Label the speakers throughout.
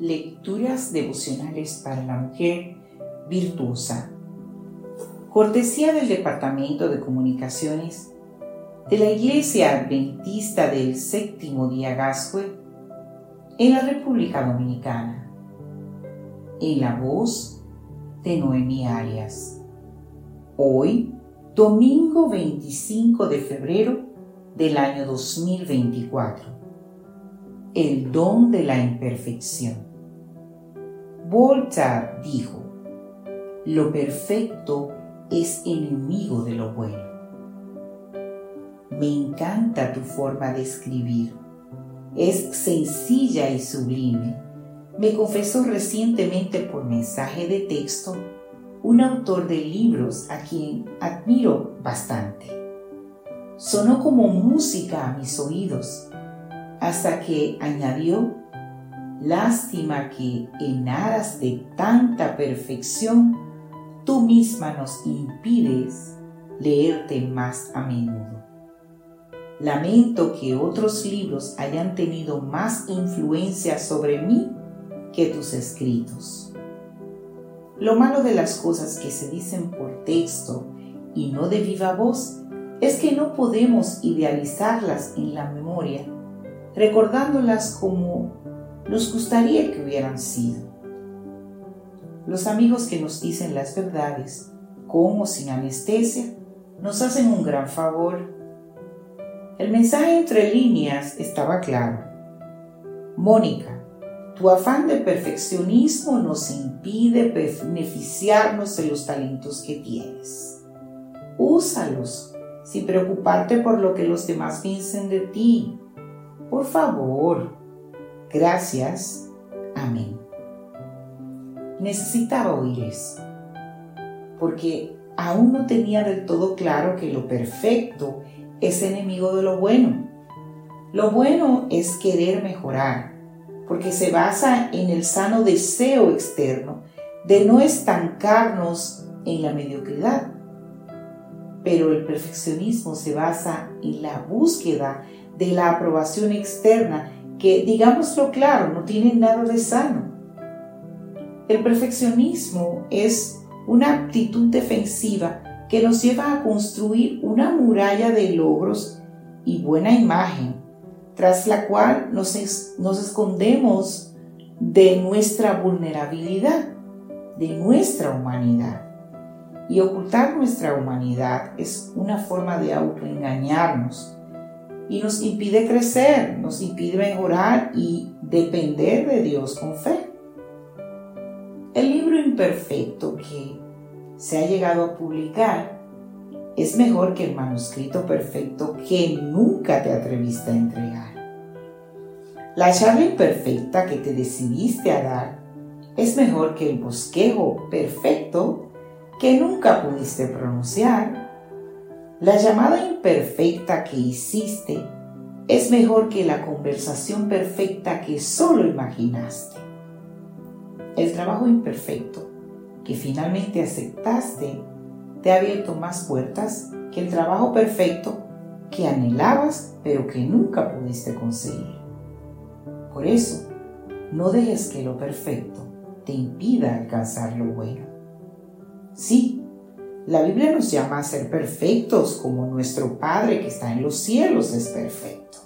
Speaker 1: Lecturas devocionales para la mujer virtuosa. Cortesía del Departamento de Comunicaciones de la Iglesia Adventista del Séptimo Día Gascue en la República Dominicana. En la voz de Noemi Arias. Hoy, domingo 25 de febrero del año 2024 el don de la imperfección. Voltaire dijo, lo perfecto es enemigo de lo bueno. Me encanta tu forma de escribir. Es sencilla y sublime. Me confesó recientemente por mensaje de texto un autor de libros a quien admiro bastante. Sonó como música a mis oídos hasta que añadió, lástima que en aras de tanta perfección tú misma nos impides leerte más a menudo. Lamento que otros libros hayan tenido más influencia sobre mí que tus escritos. Lo malo de las cosas que se dicen por texto y no de viva voz es que no podemos idealizarlas en la memoria recordándolas como nos gustaría que hubieran sido. Los amigos que nos dicen las verdades, como sin anestesia, nos hacen un gran favor. El mensaje entre líneas estaba claro. Mónica, tu afán de perfeccionismo nos impide beneficiarnos de los talentos que tienes. Úsalos sin preocuparte por lo que los demás piensen de ti. Por favor. Gracias. Amén. Necesitaba oír eso, porque aún no tenía del todo claro que lo perfecto es enemigo de lo bueno. Lo bueno es querer mejorar, porque se basa en el sano deseo externo de no estancarnos en la mediocridad. Pero el perfeccionismo se basa en la búsqueda de la aprobación externa, que, digámoslo claro, no tiene nada de sano. El perfeccionismo es una actitud defensiva que nos lleva a construir una muralla de logros y buena imagen, tras la cual nos, nos escondemos de nuestra vulnerabilidad, de nuestra humanidad. Y ocultar nuestra humanidad es una forma de autoengañarnos y nos impide crecer, nos impide mejorar y depender de Dios con fe. El libro imperfecto que se ha llegado a publicar es mejor que el manuscrito perfecto que nunca te atreviste a entregar. La charla imperfecta que te decidiste a dar es mejor que el bosquejo perfecto que nunca pudiste pronunciar la llamada imperfecta que hiciste es mejor que la conversación perfecta que solo imaginaste. El trabajo imperfecto que finalmente aceptaste te ha abierto más puertas que el trabajo perfecto que anhelabas pero que nunca pudiste conseguir. Por eso, no dejes que lo perfecto te impida alcanzar lo bueno. Sí, la Biblia nos llama a ser perfectos como nuestro Padre que está en los cielos es perfecto.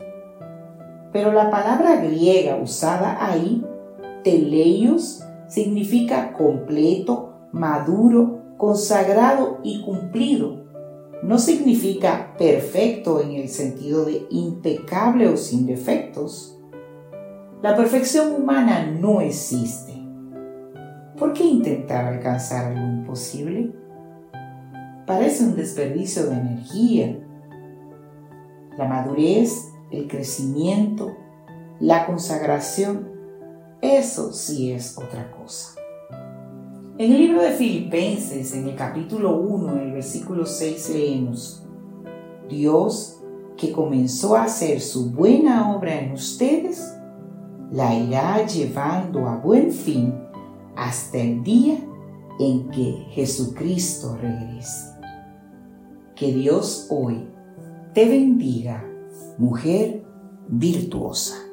Speaker 1: Pero la palabra griega usada ahí, teleios, significa completo, maduro, consagrado y cumplido. No significa perfecto en el sentido de impecable o sin defectos. La perfección humana no existe. ¿Por qué intentar alcanzar algo imposible? Parece un desperdicio de energía. La madurez, el crecimiento, la consagración, eso sí es otra cosa. En el libro de Filipenses, en el capítulo 1, en el versículo 6, leemos, Dios que comenzó a hacer su buena obra en ustedes, la irá llevando a buen fin hasta el día en que Jesucristo regrese. Que Dios hoy te bendiga, mujer virtuosa.